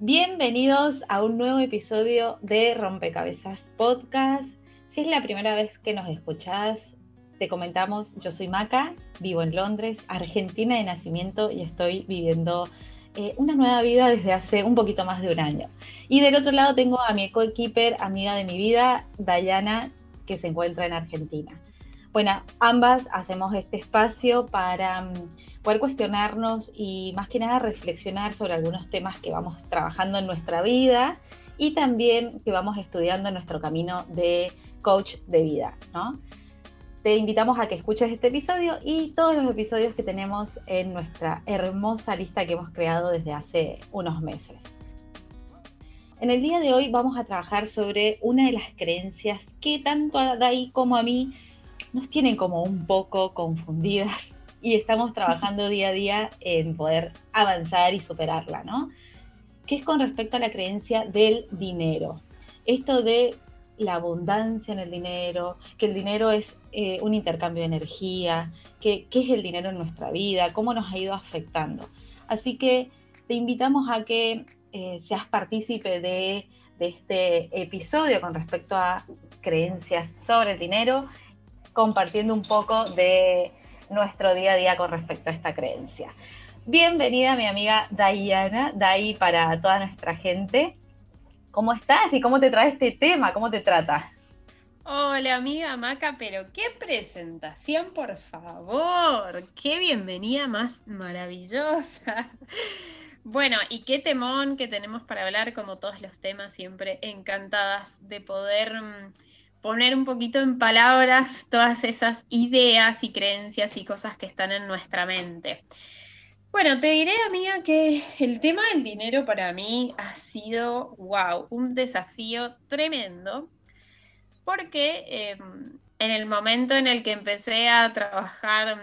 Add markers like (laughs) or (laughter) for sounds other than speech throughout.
Bienvenidos a un nuevo episodio de Rompecabezas Podcast. Si es la primera vez que nos escuchás, te comentamos, yo soy Maca, vivo en Londres, Argentina de nacimiento y estoy viviendo eh, una nueva vida desde hace un poquito más de un año. Y del otro lado tengo a mi coequiper, amiga de mi vida, Dayana, que se encuentra en Argentina. Bueno, ambas hacemos este espacio para mm, poder cuestionarnos y más que nada reflexionar sobre algunos temas que vamos trabajando en nuestra vida y también que vamos estudiando en nuestro camino de coach de vida, ¿no? Te invitamos a que escuches este episodio y todos los episodios que tenemos en nuestra hermosa lista que hemos creado desde hace unos meses. En el día de hoy vamos a trabajar sobre una de las creencias que tanto a Dai como a mí nos tienen como un poco confundidas y estamos trabajando día a día en poder avanzar y superarla, ¿no? Que es con respecto a la creencia del dinero. Esto de la abundancia en el dinero, que el dinero es eh, un intercambio de energía, que, qué es el dinero en nuestra vida, cómo nos ha ido afectando. Así que te invitamos a que eh, seas partícipe de, de este episodio con respecto a creencias sobre el dinero, compartiendo un poco de nuestro día a día con respecto a esta creencia. Bienvenida mi amiga Diana, Dai para toda nuestra gente. ¿Cómo estás y cómo te trae este tema? ¿Cómo te trata? Hola amiga Maca, pero qué presentación, por favor. Qué bienvenida más maravillosa. Bueno, y qué temón que tenemos para hablar, como todos los temas, siempre encantadas de poder mm, poner un poquito en palabras todas esas ideas y creencias y cosas que están en nuestra mente. Bueno, te diré, amiga, que el tema del dinero para mí ha sido, wow, un desafío tremendo, porque em, en el momento en el que empecé a trabajar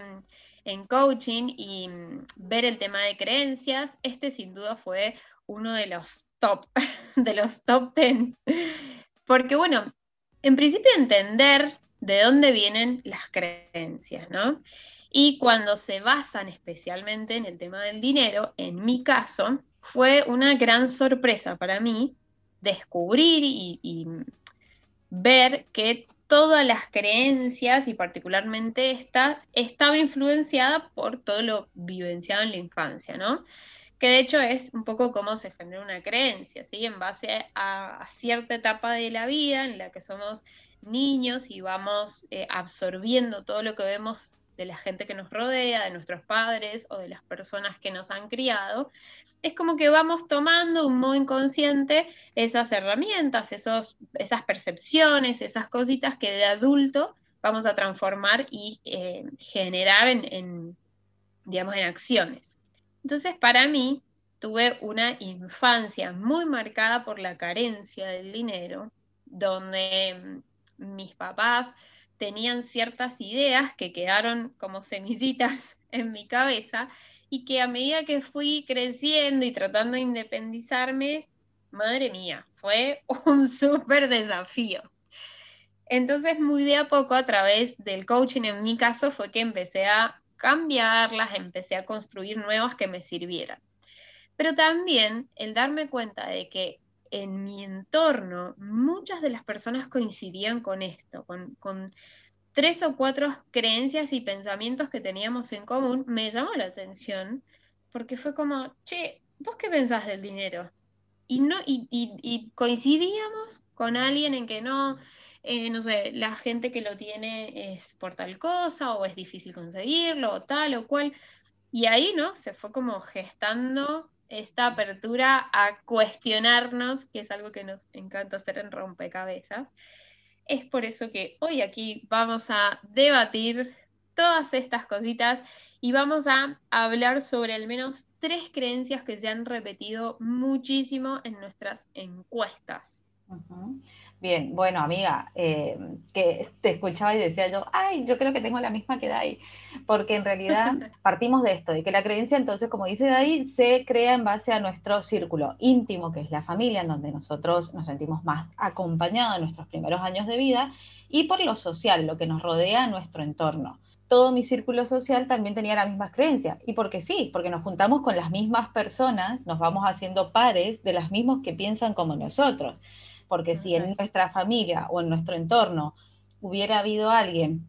en coaching y mm, ver el tema de creencias, este sin duda fue uno de los top, (laughs) de los top 10. Porque bueno, en principio entender de dónde vienen las creencias, ¿no? Y cuando se basan especialmente en el tema del dinero, en mi caso, fue una gran sorpresa para mí descubrir y, ver que todas las creencias, y particularmente estas, estaba influenciada por todo lo vivenciado en la infancia, ¿no? Que de hecho es un poco cómo se genera una creencia, ¿sí? En base a, cierta etapa de la vida en la que somos niños y vamos eh, absorbiendo todo lo que vemos de la gente que nos rodea, de nuestros padres o de las personas que nos han criado, es como que vamos tomando un modo inconsciente esas herramientas, esos, esas percepciones, esas cositas que de adulto vamos a transformar y eh, generar en, digamos, en acciones. Entonces, para mí, tuve una infancia muy marcada por la carencia del dinero, donde mm, mis papás tenían ciertas ideas que quedaron como semillitas (laughs) en mi cabeza y que a medida que fui creciendo y tratando de independizarme, madre mía, fue (laughs) un súper desafío. Entonces, muy de a poco, a través del coaching en mi caso, fue que empecé a cambiarlas, empecé a construir nuevas que me sirvieran. Pero también el darme cuenta de que en mi entorno muchas de las personas coincidían con esto, con, tres o cuatro creencias y pensamientos que teníamos en común, me llamó la atención porque fue como, che, ¿vos qué pensás del dinero? Y, no, y coincidíamos con alguien en que no, eh, no sé, la gente que lo tiene es por tal cosa o es difícil conseguirlo o tal o cual. Y ahí, ¿no? Se fue como gestando esta apertura a cuestionarnos, que es algo que nos encanta hacer en rompecabezas. Es por eso que hoy aquí vamos a debatir todas estas cositas y vamos a hablar sobre al menos tres creencias que se han repetido muchísimo en nuestras encuestas. Bien, bueno, amiga, eh, que te escuchaba y decía yo, ay, yo creo que tengo la misma que Dai, porque en realidad (laughs) partimos de esto, de que la creencia entonces, como dice Dai, se crea en base a nuestro círculo íntimo, que es la familia, en donde nosotros nos sentimos más acompañados en nuestros primeros años de vida, y por lo social, lo que nos rodea nuestro entorno todo mi círculo social también tenía las mismas creencias. Y porque sí, porque nos juntamos con las mismas personas, nos vamos haciendo pares de las mismas que piensan como nosotros. Porque si en nuestra familia o en nuestro entorno hubiera habido alguien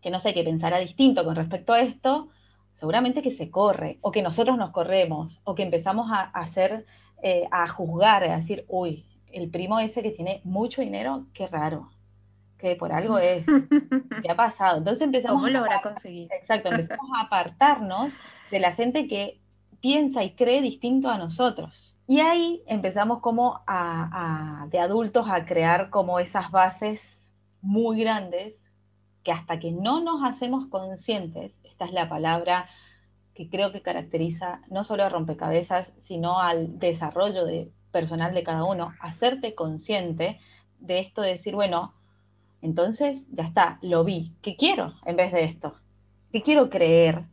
que no sé, que pensara distinto con respecto a esto, seguramente que se corre, o que nosotros nos corremos, o que empezamos a, hacer, eh, a juzgar, a decir, uy, el primo ese que tiene mucho dinero, qué raro, que por algo es, ¿qué ha pasado? Entonces empezamos ¿Cómo lo habrá conseguido? Exacto, (laughs) empezamos a apartarnos de la gente que piensa y cree distinto a nosotros. Y ahí empezamos como a, de adultos a crear como esas bases muy grandes que hasta que no nos hacemos conscientes, esta es la palabra que creo que caracteriza no solo a rompecabezas, sino al desarrollo de, personal de cada uno, hacerte consciente de esto, de decir, bueno, entonces ya está, lo vi, ¿qué quiero en vez de esto? ¿Qué quiero creer?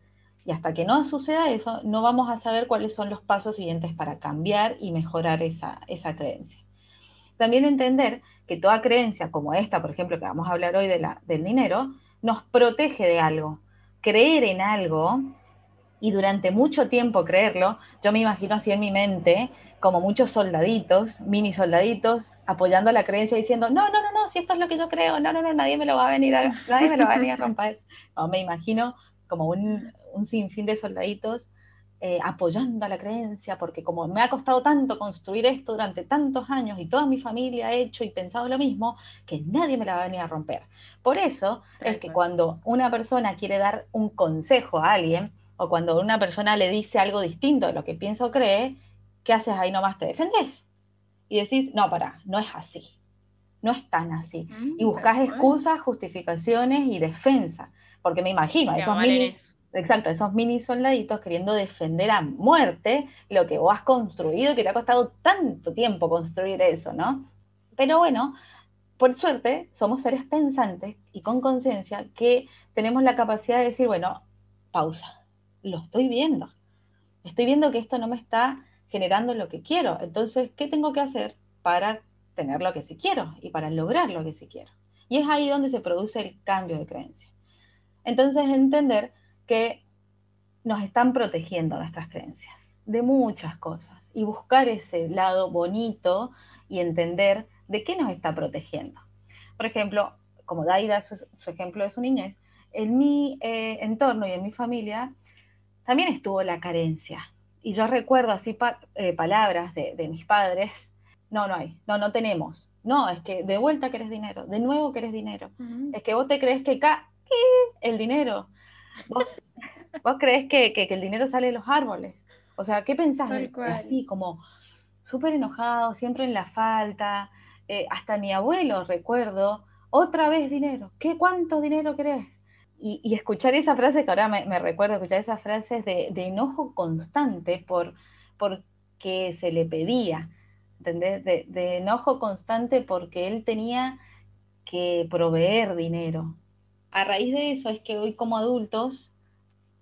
Y hasta que no suceda eso, no vamos a saber cuáles son los pasos siguientes para cambiar y mejorar esa, esa creencia. También entender que toda creencia como esta, por ejemplo, que vamos a hablar hoy de la, del dinero, nos protege de algo. Creer en algo y durante mucho tiempo creerlo, yo me imagino así en mi mente, como muchos soldaditos, mini soldaditos, apoyando la creencia diciendo, no, no, no, no, si esto es lo que yo creo, no, no, no, nadie me lo va a venir a, nadie me lo va a venir a (laughs) romper. No, me imagino como un, un sinfín de soldaditos eh, apoyando a la creencia, porque como me ha costado tanto construir esto durante tantos años y toda mi familia ha hecho y pensado lo mismo, que nadie me la va a venir a romper. Por eso es que cuando una persona quiere dar un consejo a alguien, o cuando una persona le dice algo distinto de lo que piensa o cree, ¿qué haces ahí nomás? Te defendés. Y decís, no, para, no es así. No es tan así. Mm, y buscas excusas, justificaciones y defensa. Porque me imagino, esos mini, exacto, esos mini soldaditos queriendo defender a muerte lo que vos has construido, que te ha costado tanto tiempo construir eso, ¿no? Pero bueno, por suerte, somos seres pensantes y con conciencia que tenemos la capacidad de decir, bueno, pausa, lo estoy viendo. Estoy viendo que esto no me está generando lo que quiero. Entonces, ¿qué tengo que hacer para tener lo que sí quiero y para lograr lo que sí quiero? Y es ahí donde se produce el cambio de creencia. Entonces, entender que nos están protegiendo nuestras creencias de muchas cosas y buscar ese lado bonito y entender de qué nos está protegiendo. Por ejemplo, como Daida, su, su ejemplo de su niñez, en mi eh, entorno y en mi familia también estuvo la carencia, y yo recuerdo así eh, palabras de, mis padres, no, no hay, no, no tenemos. No, es que de vuelta querés dinero, de nuevo querés dinero. Es que vos te crees que acá, el dinero. Vos, crees que, el dinero sale de los árboles. O sea, ¿qué pensás? De, así como súper enojado, siempre en la falta. Eh, hasta mi abuelo, recuerdo, otra vez dinero. ¿Qué cuánto dinero querés? y, escuchar esa frase, que ahora me, recuerdo escuchar esas frases de, enojo constante por porque se le pedía, ¿entendés? De, de, enojo constante porque él tenía que proveer dinero. A raíz de eso es que hoy como adultos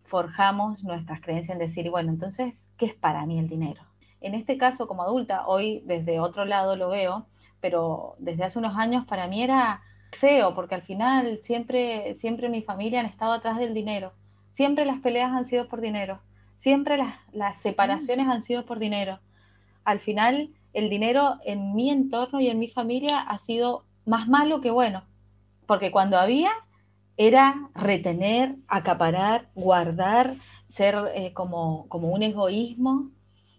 forjamos nuestras creencias en decir, bueno, entonces, ¿qué es para mí el dinero? En este caso, como adulta, hoy desde otro lado lo veo, pero desde hace unos años para mí era feo, porque al final siempre, siempre mi familia han estado atrás del dinero. Siempre las peleas han sido por dinero. Siempre las, las separaciones han sido por dinero. Al final, el dinero en mi entorno y en mi familia ha sido más malo que bueno. Porque cuando había, era retener, acaparar, guardar, ser eh, como, como un egoísmo.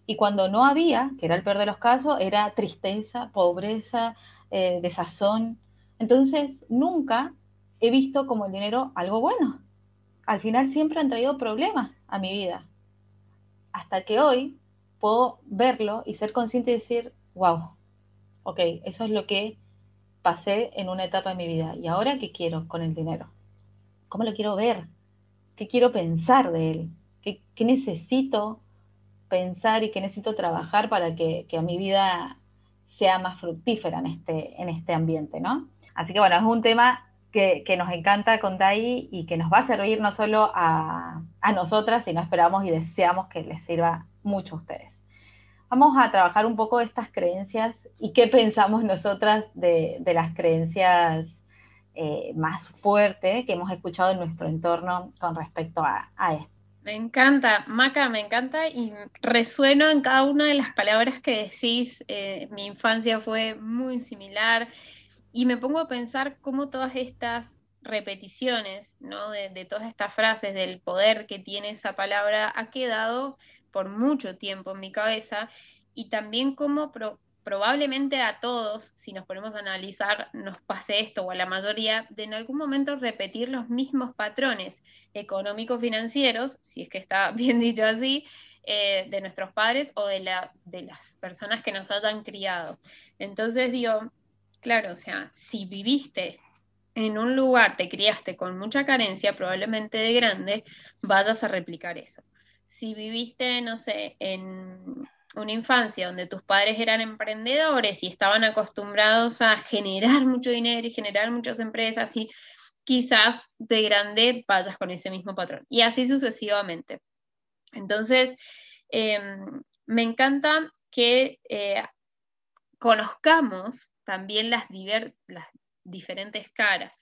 Y cuando no había, que era el peor de los casos, era tristeza, pobreza, eh, desazón. Entonces, nunca he visto como el dinero algo bueno. Al final siempre han traído problemas a mi vida. Hasta que hoy puedo verlo y ser consciente y decir, wow, ok, eso es lo que pasé en una etapa de mi vida. ¿Y ahora qué quiero con el dinero? ¿Cómo lo quiero ver? ¿Qué quiero pensar de él? ¿Qué, necesito pensar y qué necesito trabajar para que, que, a mi vida sea más fructífera en este, en este ambiente, ¿no? Así que bueno, es un tema que, nos encanta con Dai y que nos va a servir no solo a, nosotras, sino esperamos y deseamos que les sirva mucho a ustedes. Vamos a trabajar un poco estas creencias y qué pensamos nosotras de, las creencias eh, más fuerte que hemos escuchado en nuestro entorno con respecto a, esto. Me encanta, Maca, me encanta y resueno en cada una de las palabras que decís. Eh, mi infancia fue muy similar y me pongo a pensar cómo todas estas repeticiones, ¿no? De, todas estas frases, del poder que tiene esa palabra, ha quedado por mucho tiempo en mi cabeza y también cómo probablemente a todos, si nos ponemos a analizar, nos pase esto o a la mayoría, de en algún momento repetir los mismos patrones económicos financieros, si es que está (laughs) bien dicho así, eh, de nuestros padres o de, la, de las personas que nos hayan criado. Entonces digo, claro, o sea, si viviste en un lugar, te criaste con mucha carencia, probablemente de grande, vayas a replicar eso. Si viviste, no sé, en una infancia donde tus padres eran emprendedores y estaban acostumbrados a generar mucho dinero y generar muchas empresas y quizás de grande vayas con ese mismo patrón. Y así sucesivamente. Entonces, em, me encanta que eh, conozcamos también las, las diferentes caras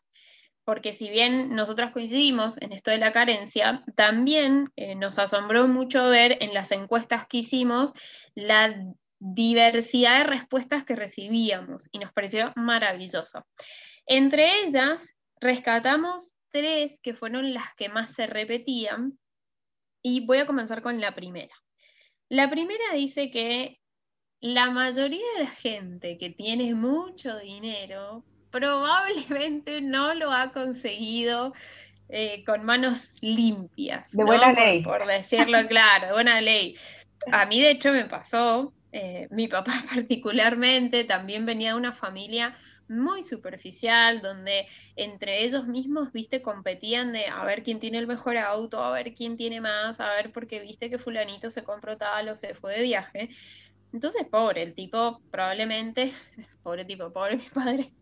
porque si bien nosotras coincidimos en esto de la carencia, también eh, nos asombró mucho ver en las encuestas que hicimos la diversidad de respuestas que recibíamos y nos pareció maravilloso. Entre ellas, rescatamos tres que fueron las que más se repetían y voy a comenzar con la primera. La primera dice que la mayoría de la gente que tiene mucho dinero probablemente no lo ha conseguido eh, con manos limpias. De buena ley. Por, decirlo (laughs) claro, de buena ley. A mí de hecho me pasó, eh, mi papá (laughs) particularmente también venía de una familia muy superficial, donde entre ellos mismos, viste, competían de a ver quién tiene el mejor auto, a ver quién tiene más, a ver porque viste que fulanito se compró tal o se fue de viaje. Entonces, pobre, el tipo probablemente, (laughs) pobre tipo, pobre mi padre,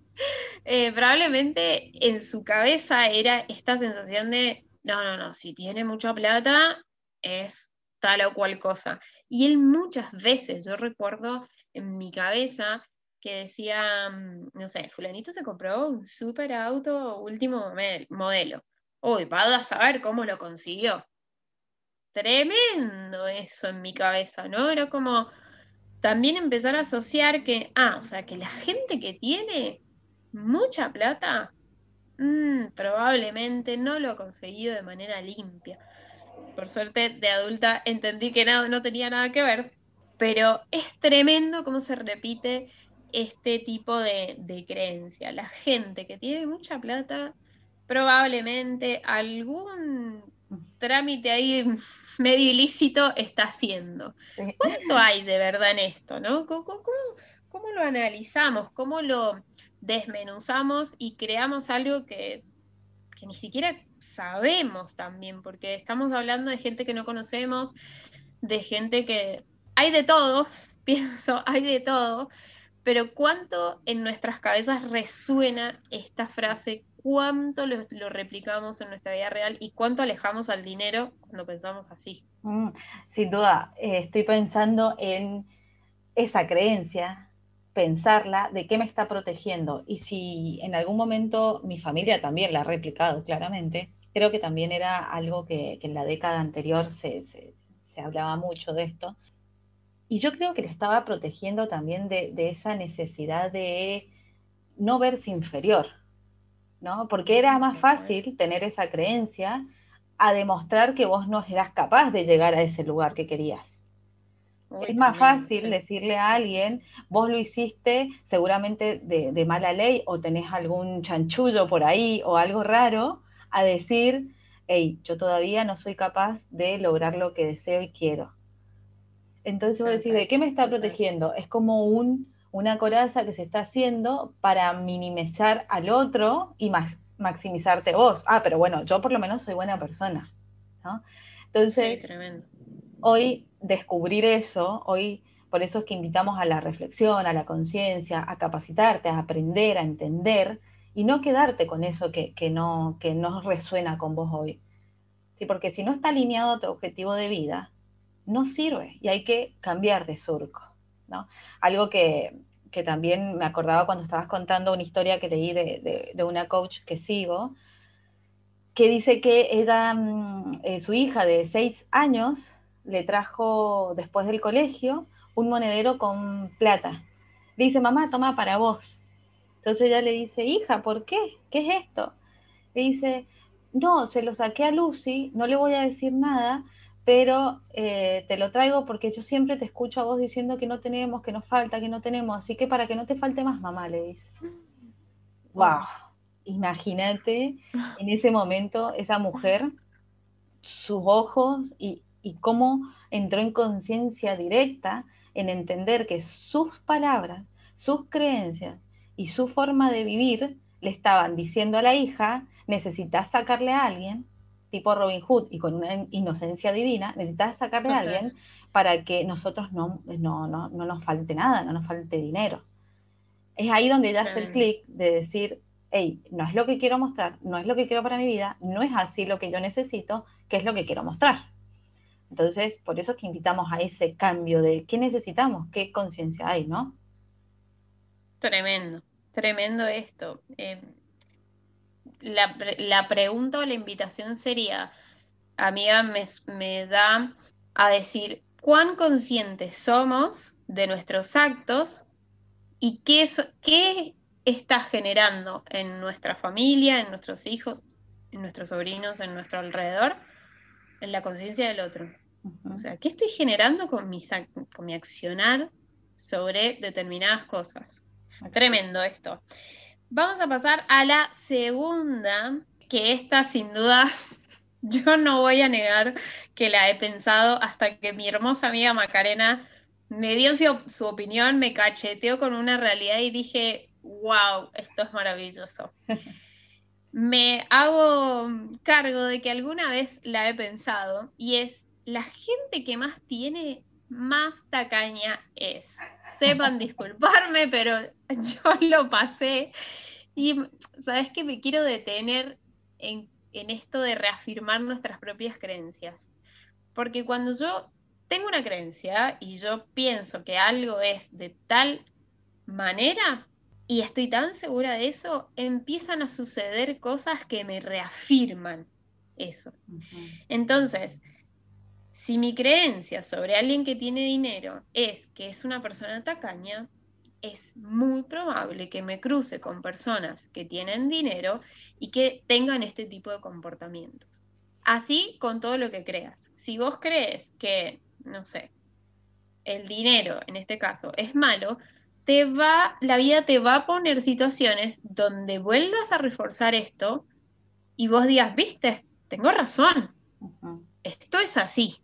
eh, probablemente en su cabeza era esta sensación de, no, no, no, si tiene mucha plata es tal o cual cosa. Y él muchas veces, yo recuerdo en mi cabeza que decía, mm, no sé, fulanito se compró un super auto último modelo. Uy, va a saber cómo lo consiguió. Tremendo eso en mi cabeza, ¿no? Era como también empezar a asociar que, ah, o sea, que la gente que tiene mucha plata, mm, probablemente no lo ha conseguido de manera limpia. Por suerte, de adulta entendí que no, no tenía nada que ver, pero es tremendo cómo se repite este tipo de, de creencia. La gente que tiene mucha plata, probablemente algún trámite ahí (laughs) medio ilícito está haciendo. ¿Cuánto (laughs) hay de verdad en esto? ¿no? cómo lo analizamos? ¿Cómo lo, desmenuzamos y creamos algo que, ni siquiera sabemos también, porque estamos hablando de gente que no conocemos, de gente que hay de todo, (laughs) pienso, hay de todo, pero cuánto en nuestras cabezas resuena esta frase, cuánto lo, replicamos en nuestra vida real y cuánto alejamos al dinero cuando pensamos así. Mm, sin duda, eh, estoy pensando en esa creencia pensarla de qué me está protegiendo. Y si en algún momento mi familia también la ha replicado claramente, creo que también era algo que, en la década anterior se, hablaba mucho de esto. Y yo creo que le estaba protegiendo también de, esa necesidad de no verse inferior, ¿no? Porque era más fácil tener esa creencia a demostrar que vos no eras capaz de llegar a ese lugar que querías es más fácil decirle a alguien, vos lo hiciste seguramente de, mala ley o tenés algún chanchullo por ahí o algo raro, a decir, hey, yo todavía no soy capaz de lograr lo que deseo y quiero. Entonces vos decís, ¿de qué me está protegiendo? Es como un, una coraza que se está haciendo para minimizar al otro y más, maximizarte vos. Ah, pero bueno, yo por lo menos soy buena persona. Entonces, hoy descubrir eso, hoy por eso es que invitamos a la reflexión, a la conciencia, a capacitarte, a aprender, a entender y no quedarte con eso que, no, que no resuena con vos hoy. ¿Sí? Porque si no está alineado a tu objetivo de vida, no sirve y hay que cambiar de surco. ¿no? Algo que, que también me acordaba cuando estabas contando una historia que leí de, de, una coach que sigo, que dice que era mm, eh, su hija de seis años le trajo después del colegio un monedero con plata. Le dice, mamá, toma para vos. Entonces ella le dice, hija, ¿por qué? ¿Qué es esto? Le dice, no, se lo saqué a Lucy, no le voy a decir nada, pero eh, te lo traigo porque yo siempre te escucho a vos diciendo que no tenemos, que nos falta, que no tenemos, así que para que no te falte más, mamá, le dice. ¡Wow! Imagínate en ese momento esa mujer, sus ojos y, y cómo entró en conciencia directa en entender que sus palabras, sus creencias y su forma de vivir le estaban diciendo a la hija, necesitas sacarle a alguien tipo Robin Hood y con una inocencia divina, necesitas sacarle a alguien para que nosotros no, no, no, no, nos falte nada, no nos falte dinero. Es ahí donde ella hace el clic de decir, hey, no es lo que quiero mostrar, no es lo que quiero para mi vida, no es así lo que yo necesito, ¿qué es lo que quiero mostrar? Entonces, por eso es que invitamos a ese cambio de qué necesitamos, qué conciencia hay, ¿no? Tremendo, tremendo esto. Eh, la, pregunta o la invitación sería, amiga, me, me da a decir cuán conscientes somos de nuestros actos y qué, qué está generando en nuestra familia, en nuestros hijos, en nuestros sobrinos, en nuestro alrededor, en la conciencia del otro. O sea, ¿qué estoy generando con mi, con mi accionar sobre determinadas cosas? Tremendo esto. Vamos a pasar a la segunda, que esta sin duda (laughs) yo no voy a negar que la he pensado hasta que mi hermosa amiga Macarena me dio su, opinión, me cacheteó con una realidad y dije, wow, esto es maravilloso. (laughs) me hago cargo de que alguna vez la he pensado y es la gente que más tiene, más tacaña es sepan (laughs) disculparme, pero yo lo pasé. Y sabes que me quiero detener en, en esto de reafirmar nuestras propias creencias. Porque cuando yo tengo una creencia y yo pienso que algo es de tal manera y estoy tan segura de eso, empiezan a suceder cosas que me reafirman eso. Entonces, si mi creencia sobre alguien que tiene dinero es que es una persona tacaña, es muy probable que me cruce con personas que tienen dinero y que tengan este tipo de comportamientos. Así con todo lo que creas. Si vos crees que, no sé, el dinero en este caso es malo, te va, la vida te va a poner situaciones donde vuelvas a reforzar esto y vos digas, viste, tengo razón. Esto es así.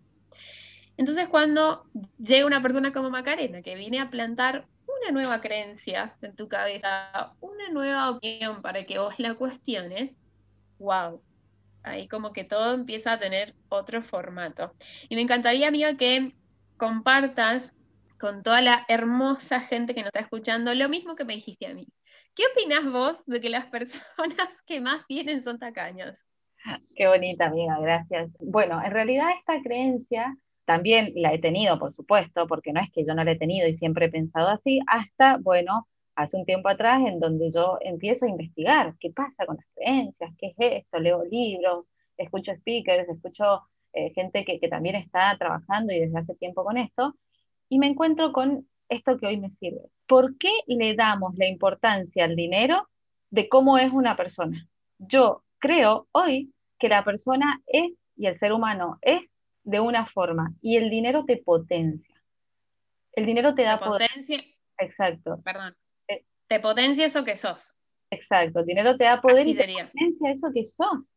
Entonces cuando llega una persona como Macarena, que viene a plantar una nueva creencia en tu cabeza, una nueva opinión para que vos la cuestiones, wow, ahí como que todo empieza a tener otro formato. Y me encantaría, amiga, que compartas con toda la hermosa gente que nos está escuchando lo mismo que me dijiste a mí. ¿Qué opinas vos de que las (laughs) personas que más tienen son tacaños? Qué bonita, amiga, gracias. Bueno, en realidad esta creencia también la he tenido, por supuesto, porque no es que yo no la he tenido y siempre he pensado así, hasta, bueno, hace un tiempo atrás en donde yo empiezo a investigar qué pasa con las creencias, qué es esto, leo libros, escucho speakers, escucho eh, gente que, que también está trabajando y desde hace tiempo con esto, y me encuentro con esto que hoy me sirve. ¿Por qué le damos la importancia al dinero de cómo es una persona? Yo creo hoy que la persona es y el ser humano es de una forma y el dinero te potencia. El dinero te da potencia. Exacto. Perdón. Eh, te potencia eso que sos. Exacto. El dinero te da poder y te potencia eso que sos.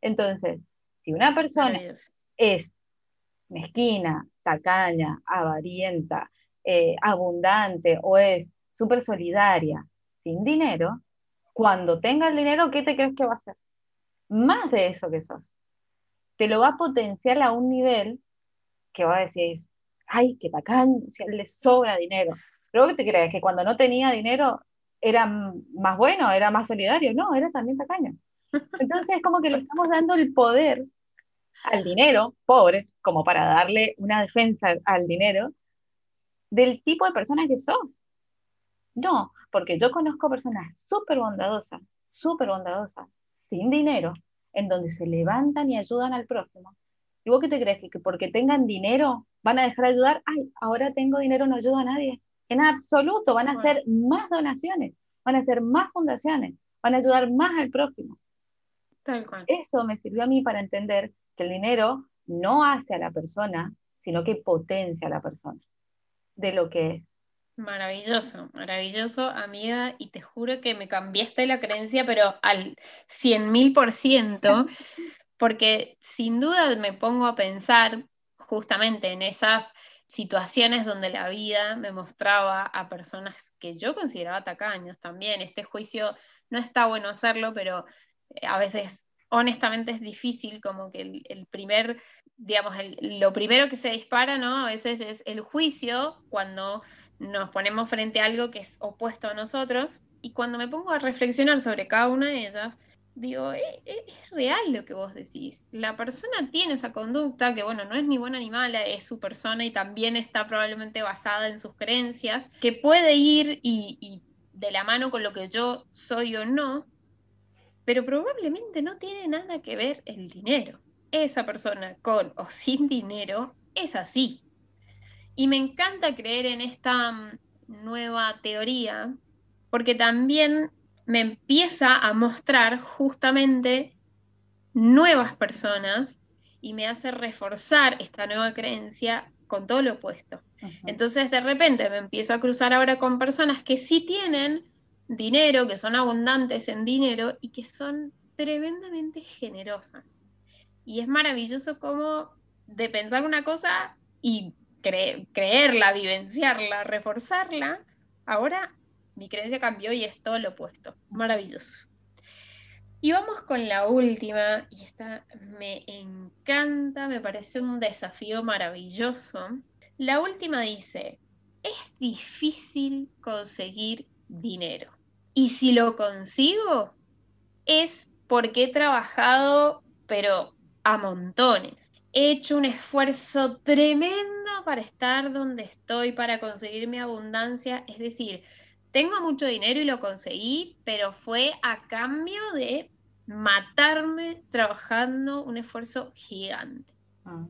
Entonces, si una persona es mezquina, tacaña, avarienta, eh, abundante o es súper solidaria, sin dinero, cuando tenga el dinero, ¿qué te crees que va a hacer? Más de eso que sos te lo va a potenciar a un nivel que va a decir, ay, qué bacán, si a él le sobra dinero. Luego que te crees que cuando no tenía dinero era más bueno, era más solidario, no, era también tacaño. Entonces es como que le estamos dando el poder al dinero, pobre, como para darle una defensa al dinero, del tipo de persona que sos. No, porque yo conozco personas súper bondadosas, súper bondadosas, sin dinero, en donde se levantan y ayudan al próximo. ¿Y vos qué te crees? ¿Que porque tengan dinero van a dejar de ayudar? Ay, ahora tengo dinero, no ayudo a nadie. En absoluto, van a hacer más donaciones, van a hacer más fundaciones, van a ayudar más al próximo. Tal cual. Eso me sirvió a mí para entender que el dinero no hace a la persona, sino que potencia a la persona de lo que es. Maravilloso, maravilloso, amiga, y te juro que me cambiaste la creencia, pero al cien mil por ciento, (laughs) porque sin duda me pongo a pensar justamente en esas situaciones donde la vida me mostraba a personas que yo consideraba tacaños también. Este juicio no está bueno hacerlo, pero eh, a veces honestamente es difícil como que el, primer, digamos, lo primero que se dispara, ¿no? A veces es el juicio cuando nos ponemos frente a algo que es opuesto a nosotros. Y cuando me pongo a reflexionar sobre cada una de ellas, digo, es, eh, eh, es, real lo que vos decís. La persona tiene esa conducta que, bueno, no es ni buena ni mala, es su persona y también está probablemente basada en sus creencias, que puede ir y de la mano con lo que yo soy o no, pero probablemente no tiene nada que ver el dinero. Esa persona con o sin dinero es así. Y me encanta creer en esta mm, nueva teoría porque también me empieza a mostrar justamente nuevas personas y me hace reforzar esta nueva creencia con todo lo opuesto. Entonces de repente me empiezo a cruzar ahora con personas que sí tienen dinero, que son abundantes en dinero y que son tremendamente generosas. Y es maravilloso como de pensar una cosa y creerla, vivenciarla, reforzarla, ahora mi creencia cambió y es todo lo opuesto. Maravilloso. Y vamos con la última, y esta me encanta, me parece un desafío maravilloso. La última dice, es difícil conseguir dinero. Y si lo consigo, es porque he trabajado, pero a montones he hecho un esfuerzo tremendo para estar donde estoy, para conseguir mi abundancia. Es decir, tengo mucho dinero y lo conseguí, pero fue a cambio de matarme trabajando un esfuerzo gigante. Ah.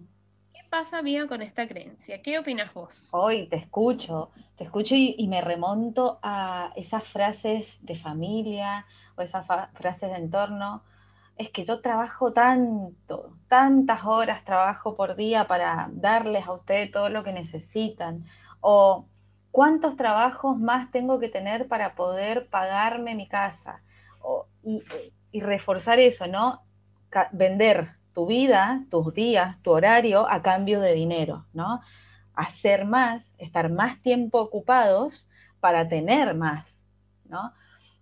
¿Qué pasa, amiga, con esta creencia? ¿Qué opinas vos? Hoy te escucho, te escucho y, me remonto a esas frases de familia o esas frases de entorno es que yo trabajo tanto, tantas horas trabajo por día para darles a ustedes todo lo que necesitan, o cuántos trabajos más tengo que tener para poder pagarme mi casa, y, reforzar eso, ¿no? vender tu vida, tus días, tu horario a cambio de dinero, ¿no? Hacer más, estar más tiempo ocupados para tener más, ¿no?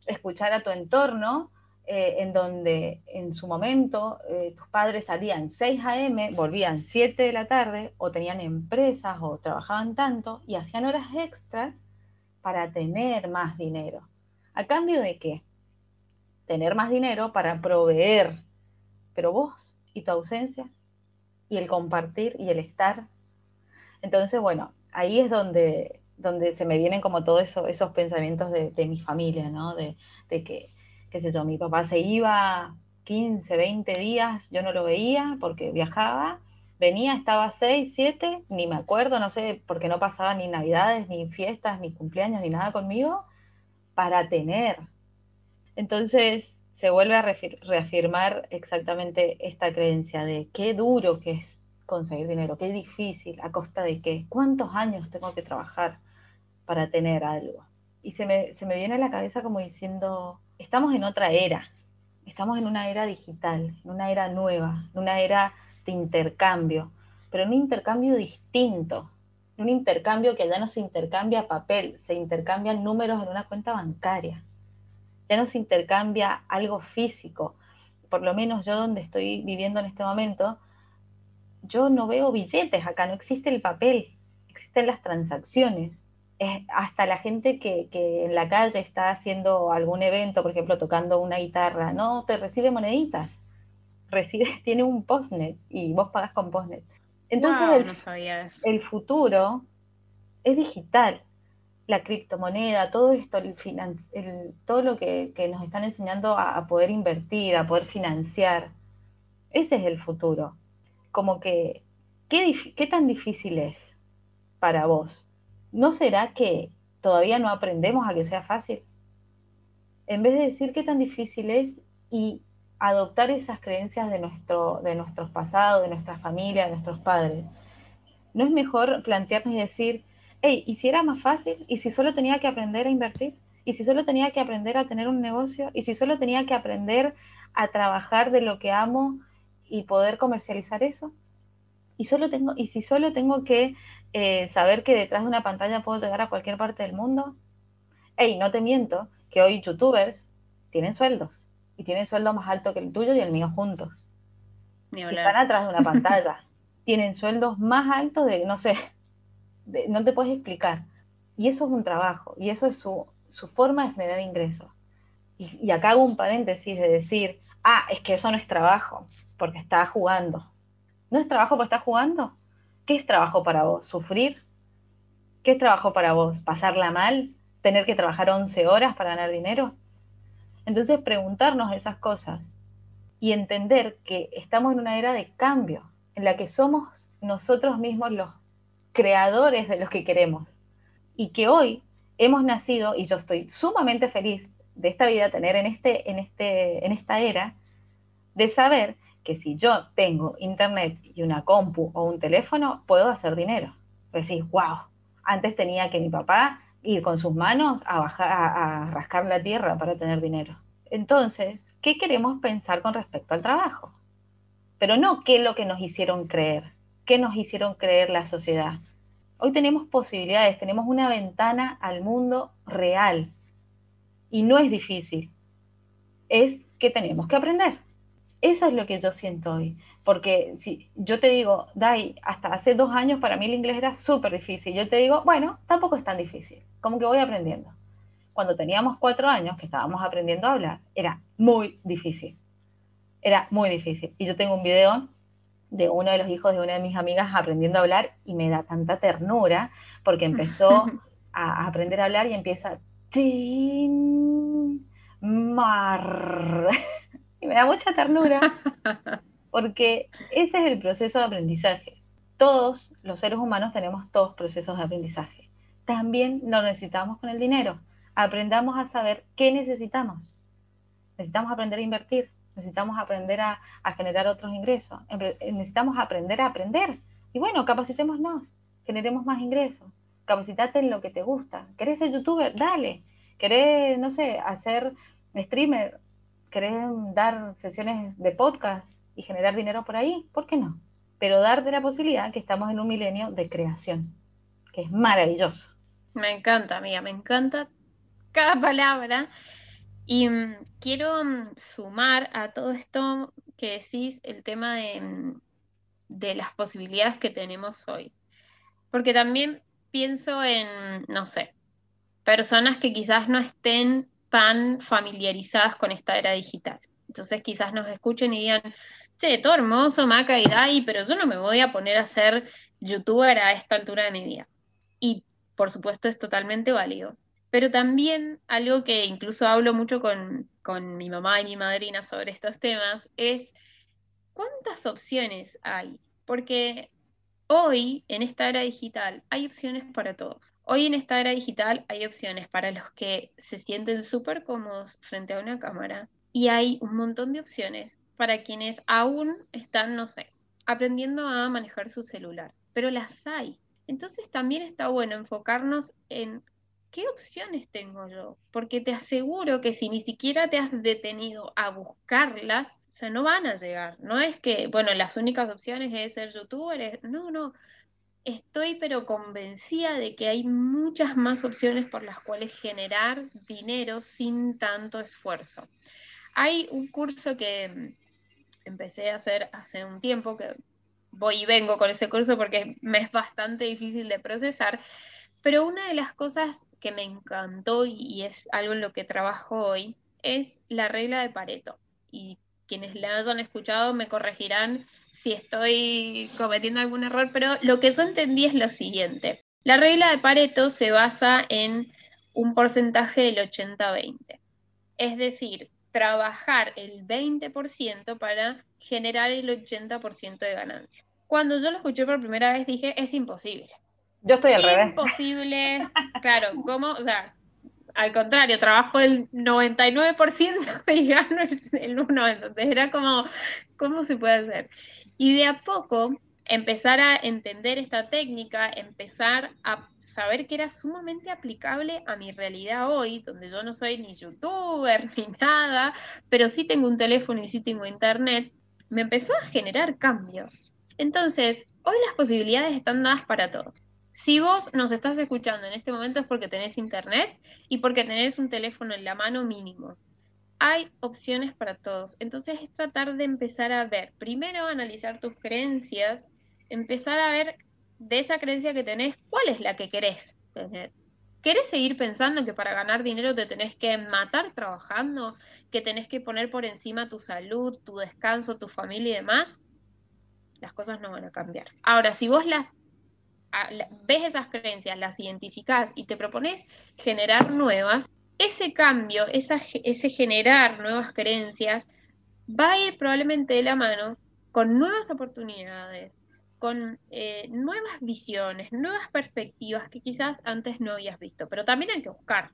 Escuchar a tu entorno eh, en donde en su momento eh, tus padres salían 6 a.m., volvían 7 de la tarde, o tenían empresas o trabajaban tanto y hacían horas extras para tener más dinero. ¿A cambio de qué? Tener más dinero para proveer. Pero vos y tu ausencia y el compartir y el estar. Entonces, bueno, ahí es donde, donde se me vienen como todos eso, esos pensamientos de, mi familia, ¿no? de que qué sé yo, mi papá se iba 15, 20 días, yo no lo veía porque viajaba, venía, estaba 6, 7, ni me acuerdo, no sé, porque no pasaba ni navidades, ni fiestas, ni cumpleaños, ni nada conmigo, para tener. Entonces se vuelve a reafirmar exactamente esta creencia de qué duro que es conseguir dinero, qué difícil, a costa de qué, cuántos años tengo que trabajar para tener algo. Y se me, se me viene a la cabeza como diciendo, estamos en otra era, estamos en una era digital, en una era nueva, en una era de intercambio, pero un intercambio distinto, un intercambio que ya no se intercambia papel, se intercambian números en una cuenta bancaria, ya no se intercambia algo físico, por lo menos yo donde estoy viviendo en este momento, yo no veo billetes acá, no existe el papel, existen las transacciones hasta la gente que, en la calle está haciendo algún evento, por ejemplo, tocando una guitarra, no te recibe moneditas, recibe, (laughs) tiene un postnet y vos pagas con postnet. Entonces el, el futuro es digital. La criptomoneda, todo esto, todo lo que, nos están enseñando a, poder invertir, a poder financiar, ese es el futuro. Como que, ¿qué, tan difícil es para vos? ¿No será que todavía no aprendemos a que sea fácil? En vez de decir qué tan difícil es y adoptar esas creencias de, nuestro, de nuestros pasados, de nuestra familia, de nuestros padres, ¿no es mejor plantearnos y decir, ¿y si era más fácil? ¿Y si solo tenía que aprender a invertir? ¿Y si solo tenía que aprender a tener un negocio? ¿Y si solo tenía que aprender a trabajar de lo que amo y poder comercializar eso? ¿Y, solo tengo, y si solo tengo que eh, saber que detrás de una pantalla puedo llegar a cualquier parte del mundo? Hey, no te miento que hoy youtubers tienen sueldos y tienen sueldo más alto que el tuyo y el mío juntos. están atrás de una pantalla. (laughs) tienen sueldos más altos de, no sé, no te puedes explicar. Y eso es un trabajo, y eso es su, forma de generar ingresos. Y, acá hago un paréntesis de decir, ah, es que eso no es trabajo, porque está jugando. ¿No es trabajo porque está jugando? ¿Qué es trabajo para vos? ¿Sufrir? ¿Qué es trabajo para vos? ¿Pasarla mal? ¿Tener que trabajar 11 horas para ganar dinero? Entonces, preguntarnos esas cosas y entender que estamos en una era de cambio, en la que somos nosotros mismos los creadores de los que queremos. Y que hoy hemos nacido, y yo estoy sumamente feliz de esta vida tener en, este, en, este, en esta era, de saber que si yo tengo internet y una compu o un teléfono, puedo hacer dinero. Sí, wow, antes tenía que mi papá ir con sus manos a, bajar, a rascar la tierra para tener dinero. Entonces, ¿qué queremos pensar con respecto al trabajo? Pero no qué es lo que nos hicieron creer, qué nos hicieron creer la sociedad. Hoy tenemos posibilidades, tenemos una ventana al mundo real y no es difícil. Es que tenemos que aprender. Eso es lo que yo siento hoy. Porque si yo te digo, Dai, hasta hace dos años para mí el inglés era súper difícil. Yo te digo, bueno, tampoco es tan difícil. Como que voy aprendiendo. Cuando teníamos cuatro años, que estábamos aprendiendo a hablar, era muy difícil. Era muy difícil. Y yo tengo un video de uno de los hijos de una de mis amigas aprendiendo a hablar y me da tanta ternura porque empezó (laughs) a aprender a hablar y empieza tin, mar (laughs) y me da mucha ternura (laughs) porque ese es el proceso de aprendizaje. Todos los seres humanos tenemos todos procesos de aprendizaje. También lo necesitamos con el dinero. Aprendamos a saber qué necesitamos. Necesitamos aprender a invertir, necesitamos aprender a, generar otros ingresos, necesitamos aprender a aprender. Y bueno, capacitémonos, generemos más ingresos, capacitate en lo que te gusta. ¿Querés ser youtuber? Dale. ¿Querés, no sé, hacer streamer? ¿Querés dar sesiones de podcast y generar dinero por ahí? ¿Por qué no? Pero darte la posibilidad que estamos en un milenio de creación, que es maravilloso. Me encanta, amiga, me encanta cada palabra. Y mm, quiero mm, sumar a todo esto que decís el tema mm, de, las posibilidades que tenemos hoy. Porque también pienso en, no sé, personas que quizás no estén tan familiarizadas con esta era digital. Entonces quizás nos escuchen y digan, che, todo hermoso, Maca y Dai, pero yo no me voy a poner a ser youtuber a esta altura de mi vida. Y por supuesto es totalmente válido. Pero también algo que incluso hablo mucho con, mi mamá y mi madrina sobre estos temas es cuántas opciones hay. Porque hoy en esta era digital hay opciones para todos. Hoy en esta era digital hay opciones para los que se sienten súper cómodos frente a una cámara y hay un montón de opciones para quienes aún están, no sé, aprendiendo a manejar su celular. Pero las hay. Entonces también está bueno enfocarnos en ¿qué opciones tengo yo? Porque te aseguro que si ni siquiera te has detenido a buscarlas, o sea, no van a llegar. No es que, bueno, las únicas opciones es ser youtuber, no, no. Estoy pero convencida de que hay muchas más opciones por las cuales generar dinero sin tanto esfuerzo. Hay un curso que mm, empecé a hacer hace un tiempo, que voy y vengo con ese curso porque me es bastante difícil de procesar, pero una de las cosas que me encantó y es algo en lo que trabajo hoy, es la regla de Pareto. Y quienes la hayan escuchado me corregirán si estoy cometiendo algún error, pero lo que yo entendí es lo siguiente. La regla de Pareto se basa en un porcentaje del 80-20. Es decir, trabajar el 20% para generar el 80% de ganancia. Cuando yo lo escuché por primera vez dije, es imposible. Yo estoy al revés. Imposible, claro, ¿cómo? O sea, al contrario, trabajo el 99% (laughs) y gano el 1%. Entonces era como, ¿cómo se puede hacer? Y de a poco empezar a entender esta técnica, empezar a saber que era sumamente aplicable a mi realidad hoy, donde yo no soy ni youtuber (laughs) ni nada, pero sí tengo un teléfono y sí tengo internet, me empezó a generar cambios. Entonces, hoy las posibilidades están dadas para todos. Si vos nos estás escuchando en este momento es porque tenés internet y porque tenés un teléfono en la mano mínimo. Hay opciones para todos. Entonces es tratar de empezar a ver, primero analizar tus creencias, empezar a ver de esa creencia que tenés, cuál es la que querés tener. ¿Querés seguir pensando que para ganar dinero te tenés que matar trabajando? ¿Que tenés que poner por encima tu salud, tu descanso, tu familia y demás? Las cosas no van a cambiar. Ahora, si vos las ves esas creencias, las identificás y te propones generar nuevas, ese cambio, ese generar nuevas creencias, va a ir probablemente de la mano con nuevas oportunidades, con eh, nuevas visiones, nuevas perspectivas que quizás antes no habías visto, pero también hay que buscar.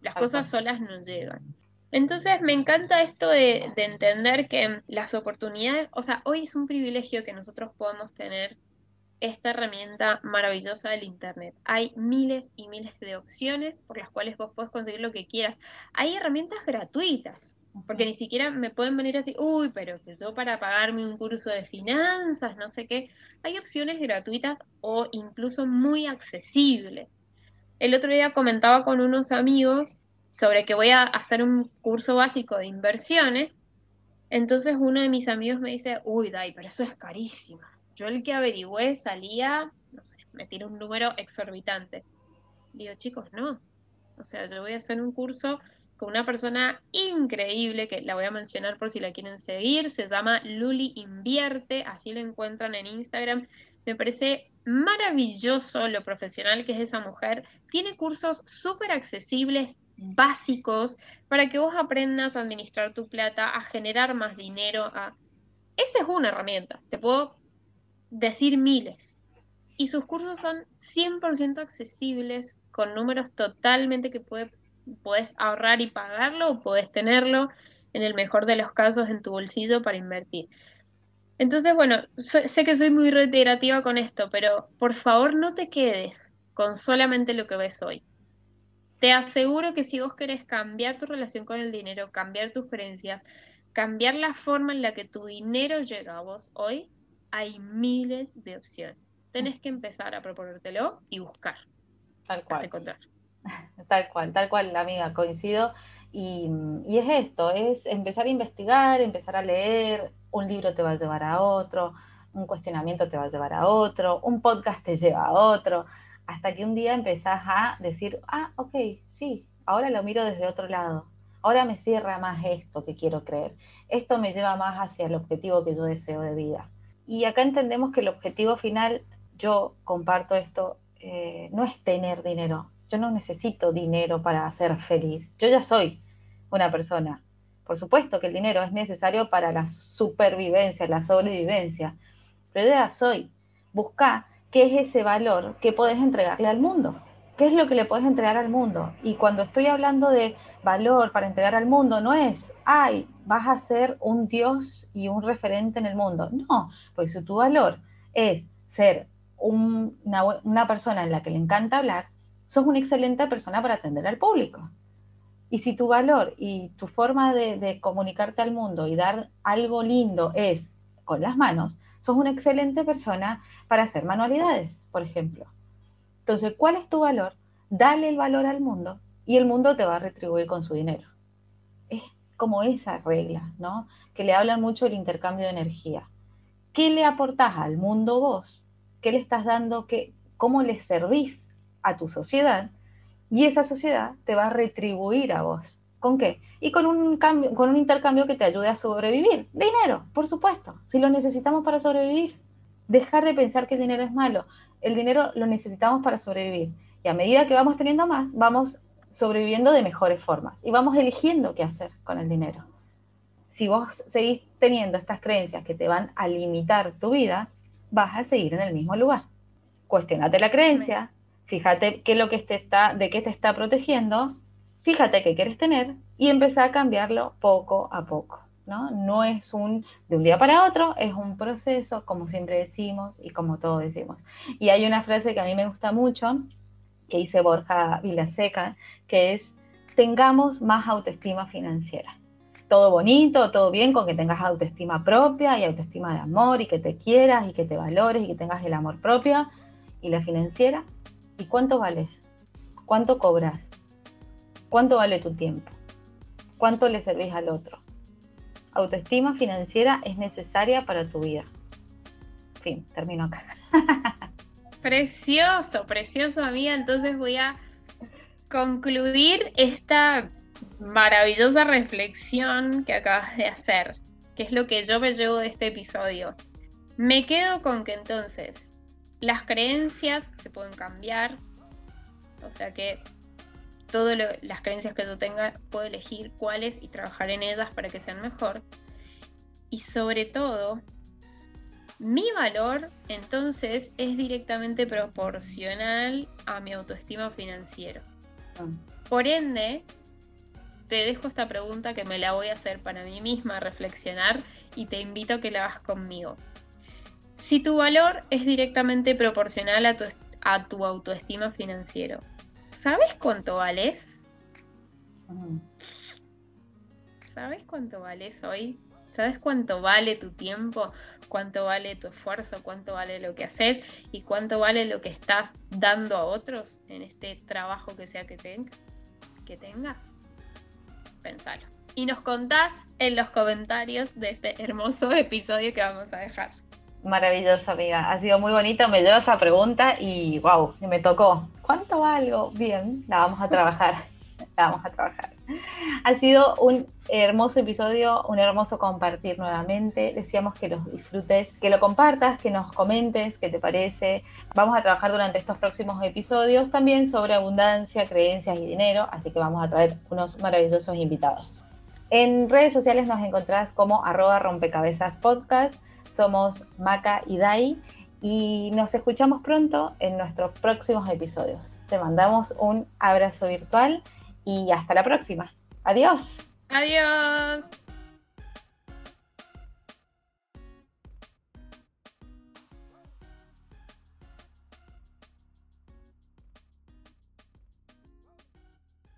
las cosas solas no llegan. Entonces me encanta esto de, de, entender que las oportunidades, o sea, hoy es un privilegio que nosotros podamos tener esta herramienta maravillosa del Internet. Hay miles y miles de opciones por las cuales vos podés conseguir lo que quieras. Hay herramientas gratuitas, porque ni siquiera me pueden venir así, uy, pero que yo para pagarme un curso de finanzas, no sé qué. Hay opciones gratuitas o incluso muy accesibles. El otro día comentaba con unos amigos sobre que voy a hacer un curso básico de inversiones. Entonces uno de mis amigos me dice, uy, Dai, pero eso es carísimo yo el que averigüé salía, no sé, me tiró un número exorbitante. Digo, chicos, no. O sea, yo voy a hacer un curso con una persona increíble, que la voy a mencionar por si la quieren seguir, se llama Luli Invierte, así lo encuentran en Instagram. Me parece maravilloso lo profesional que es esa mujer. Tiene cursos súper accesibles, básicos, para que vos aprendas a administrar tu plata, a generar más dinero. A... Esa es una herramienta. Te puedo decir miles. Y sus cursos son 100% accesibles, con números totalmente que puede, puedes ahorrar y pagarlo o puedes tenerlo, en el mejor de los casos, en tu bolsillo para invertir. Entonces, bueno, sé que soy muy reiterativa con esto, pero por favor no te quedes con solamente lo que ves hoy. Te aseguro que si vos querés cambiar tu relación con el dinero, cambiar tus creencias, cambiar la forma en la que tu dinero llega a vos hoy, hay miles de opciones. Tenés que empezar a proponértelo y buscar. Tal cual. encontrar. (laughs) Tal cual, tal cual, amiga, coincido. Y, y, es esto, es empezar a investigar, empezar a leer, un libro te va a llevar a otro, un cuestionamiento te va a llevar a otro, un podcast te lleva a otro, hasta que un día empezás a decir, ah, ok, sí, ahora lo miro desde otro lado, ahora me cierra más esto que quiero creer, esto me lleva más hacia el objetivo que yo deseo de vida. Y acá entendemos que el objetivo final, yo comparto esto, eh, no es tener dinero. Yo no necesito dinero para ser feliz. Yo ya soy una persona. Por supuesto que el dinero es necesario para la supervivencia, la sobrevivencia, pero yo ya soy. Busca qué es ese valor que puedes entregarle al mundo. ¿Qué es lo que le puedes entregar al mundo? Y cuando estoy hablando de valor para entregar al mundo, no es, ay, vas a ser un Dios y un referente en el mundo. No, porque si tu valor es ser una, persona en la que le encanta hablar, sos una excelente persona para atender al público. Y si tu valor y tu forma de, de comunicarte al mundo y dar algo lindo es con las manos, sos una excelente persona para hacer manualidades, por ejemplo. Entonces, ¿cuál es tu valor? Dale el valor al mundo y el mundo te va a retribuir con su dinero. Es como esa regla, ¿no? Que le hablan mucho del intercambio de energía. ¿Qué le aportás al mundo vos? ¿Qué le estás dando? ¿Qué, ¿Cómo le servís a tu sociedad? Y esa sociedad te va a retribuir a vos. ¿Con qué? Y con un, cambio, con un intercambio que te ayude a sobrevivir. Dinero, por supuesto, si lo necesitamos para sobrevivir. Dejar de pensar que el dinero es malo el dinero lo necesitamos para sobrevivir. Y a medida que vamos teniendo más, vamos sobreviviendo de mejores formas y vamos eligiendo qué hacer con el dinero. Si vos seguís teniendo estas creencias que te van a limitar tu vida, vas a seguir en el mismo lugar. Cuestionate la creencia, fíjate qué lo que te está, de qué te está protegiendo, fíjate qué quieres tener y empezá a cambiarlo poco a poco. ¿No? es un de un día para otro, es un proceso, como siempre decimos y como todos decimos. Y hay una frase que a mí me gusta mucho, que dice Borja Vilaseca, que es, tengamos más autoestima financiera. Todo bonito, todo bien con que tengas autoestima propia y autoestima de amor y que te quieras y que te valores y que tengas el amor propio y la financiera. ¿Y cuánto vales? ¿Cuánto cobras? ¿Cuánto vale tu tiempo? ¿Cuánto le servís al otro? Autoestima financiera es necesaria para tu vida. Fin, termino acá. (laughs) Precioso, precioso, amiga. Entonces voy a concluir esta maravillosa reflexión que acabas de hacer, que es lo que yo me llevo de este episodio. Me quedo con que entonces las creencias se pueden cambiar, o sea que todas las creencias que yo tenga puedo elegir cuáles y trabajar en ellas para que sean mejor. Y sobre todo, mi valor entonces es directamente proporcional a mi autoestima financiero. Ah. Por ende, te dejo esta pregunta que me la voy a hacer para mí misma, reflexionar y te invito a que la hagas conmigo. Si tu valor es directamente proporcional a tu, a tu autoestima financiero, ¿sabes cuánto vales? ¿Sabes cuánto vales hoy? ¿Sabes cuánto vale tu tiempo? ¿Cuánto vale tu esfuerzo? ¿Cuánto vale lo que haces? ¿Y cuánto vale lo que estás dando a otros en este trabajo que sea que, que tengas? Pensalo. Y nos contás en los comentarios de este hermoso (laughs) episodio que vamos a dejar. Maravilloso, amiga. Ha sido muy bonito. Me llevo esa pregunta y wow, me tocó. ¿Cuánto valgo? Bien, la vamos a trabajar. (laughs) la vamos a trabajar. Ha sido un hermoso episodio, un hermoso compartir nuevamente. Decíamos que los disfrutes, que lo compartas, que nos comentes qué te parece. Vamos a trabajar durante estos próximos episodios también sobre abundancia, creencias y dinero, así que vamos a traer unos maravillosos invitados. En redes sociales nos encontrás como arroba rompecabezas podcast. Somos Maca y Dai y nos escuchamos pronto en nuestros próximos episodios. Te mandamos un abrazo virtual y hasta la próxima. Adiós. Adiós.